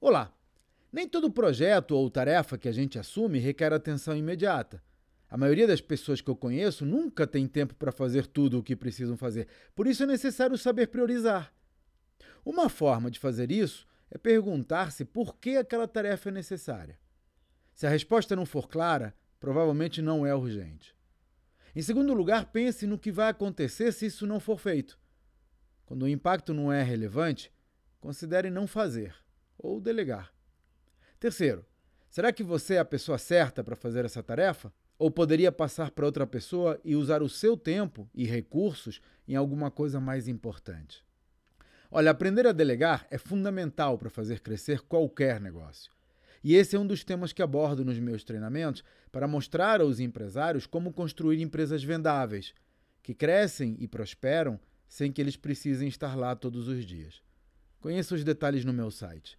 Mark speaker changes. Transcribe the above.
Speaker 1: Olá! Nem todo projeto ou tarefa que a gente assume requer atenção imediata. A maioria das pessoas que eu conheço nunca tem tempo para fazer tudo o que precisam fazer, por isso é necessário saber priorizar. Uma forma de fazer isso é perguntar-se por que aquela tarefa é necessária. Se a resposta não for clara, provavelmente não é urgente. Em segundo lugar, pense no que vai acontecer se isso não for feito. Quando o impacto não é relevante, considere não fazer ou delegar. Terceiro, será que você é a pessoa certa para fazer essa tarefa? Ou poderia passar para outra pessoa e usar o seu tempo e recursos em alguma coisa mais importante? Olha, aprender a delegar é fundamental para fazer crescer qualquer negócio. E esse é um dos temas que abordo nos meus treinamentos para mostrar aos empresários como construir empresas vendáveis, que crescem e prosperam sem que eles precisem estar lá todos os dias. Conheça os detalhes no meu site